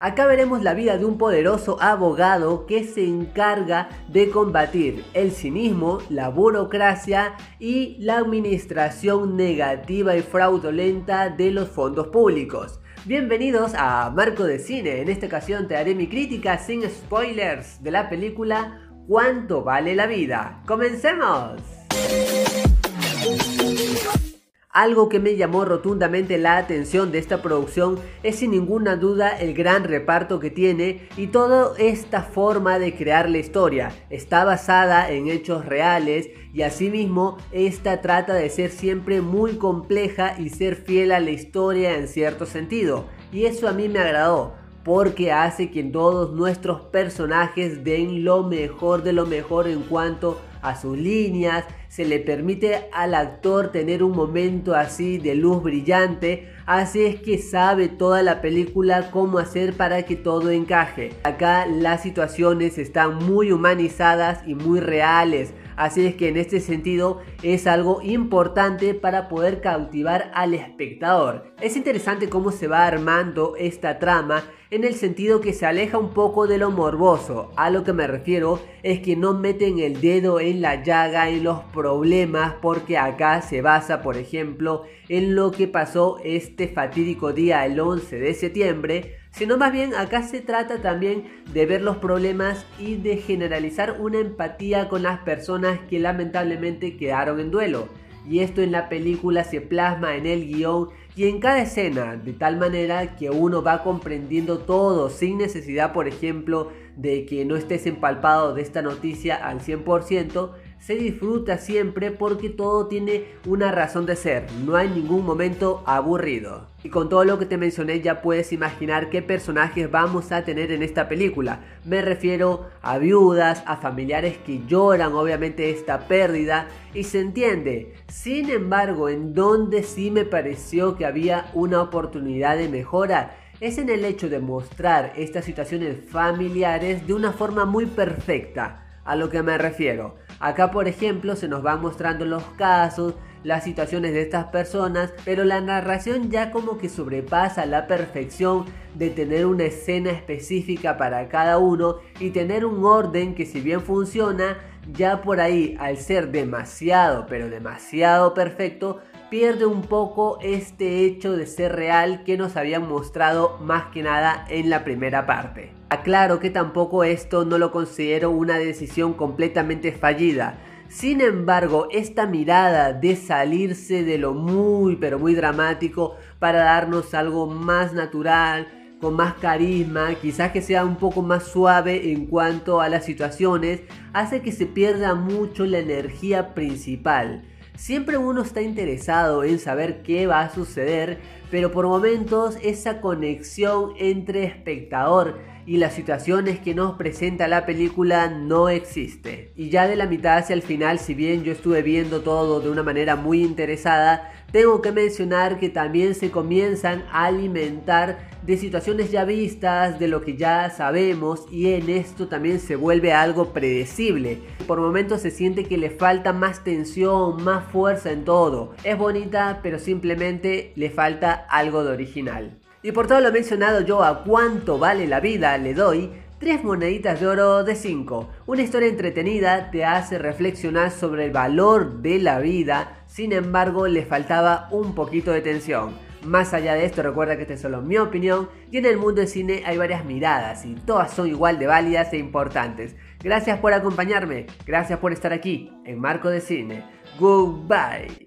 Acá veremos la vida de un poderoso abogado que se encarga de combatir el cinismo, la burocracia y la administración negativa y fraudulenta de los fondos públicos. Bienvenidos a Marco de Cine, en esta ocasión te haré mi crítica sin spoilers de la película ¿Cuánto vale la vida? ¡Comencemos! Algo que me llamó rotundamente la atención de esta producción es sin ninguna duda el gran reparto que tiene y toda esta forma de crear la historia. Está basada en hechos reales y asimismo esta trata de ser siempre muy compleja y ser fiel a la historia en cierto sentido. Y eso a mí me agradó porque hace que todos nuestros personajes den lo mejor de lo mejor en cuanto a sus líneas, se le permite al actor tener un momento así de luz brillante, así es que sabe toda la película cómo hacer para que todo encaje. Acá las situaciones están muy humanizadas y muy reales, Así es que en este sentido es algo importante para poder cautivar al espectador. Es interesante cómo se va armando esta trama en el sentido que se aleja un poco de lo morboso. A lo que me refiero es que no meten el dedo en la llaga, en los problemas, porque acá se basa, por ejemplo, en lo que pasó este fatídico día el 11 de septiembre, sino más bien acá se trata también de ver los problemas y de generalizar una empatía con las personas que lamentablemente quedaron en duelo. Y esto en la película se plasma en el guion y en cada escena, de tal manera que uno va comprendiendo todo sin necesidad, por ejemplo, de que no estés empalpado de esta noticia al 100%, se disfruta siempre porque todo tiene una razón de ser, no hay ningún momento aburrido. Y con todo lo que te mencioné ya puedes imaginar qué personajes vamos a tener en esta película. Me refiero a viudas, a familiares que lloran obviamente esta pérdida y se entiende. Sin embargo, en donde sí me pareció que había una oportunidad de mejora es en el hecho de mostrar estas situaciones familiares de una forma muy perfecta. A lo que me refiero. Acá, por ejemplo, se nos van mostrando los casos, las situaciones de estas personas, pero la narración ya como que sobrepasa la perfección de tener una escena específica para cada uno y tener un orden que si bien funciona, ya por ahí al ser demasiado, pero demasiado perfecto, pierde un poco este hecho de ser real que nos habían mostrado más que nada en la primera parte. Aclaro que tampoco esto no lo considero una decisión completamente fallida. Sin embargo, esta mirada de salirse de lo muy pero muy dramático para darnos algo más natural, con más carisma, quizás que sea un poco más suave en cuanto a las situaciones, hace que se pierda mucho la energía principal. Siempre uno está interesado en saber qué va a suceder, pero por momentos esa conexión entre espectador y las situaciones que nos presenta la película no existe. Y ya de la mitad hacia el final, si bien yo estuve viendo todo de una manera muy interesada, tengo que mencionar que también se comienzan a alimentar de situaciones ya vistas, de lo que ya sabemos y en esto también se vuelve algo predecible. Por momentos se siente que le falta más tensión, más fuerza en todo. Es bonita, pero simplemente le falta algo de original. Y por todo lo mencionado yo a cuánto vale la vida le doy 3 moneditas de oro de 5. Una historia entretenida te hace reflexionar sobre el valor de la vida, sin embargo le faltaba un poquito de tensión. Más allá de esto, recuerda que esta es solo mi opinión y en el mundo del cine hay varias miradas y todas son igual de válidas e importantes. Gracias por acompañarme, gracias por estar aquí en Marco de Cine. Goodbye.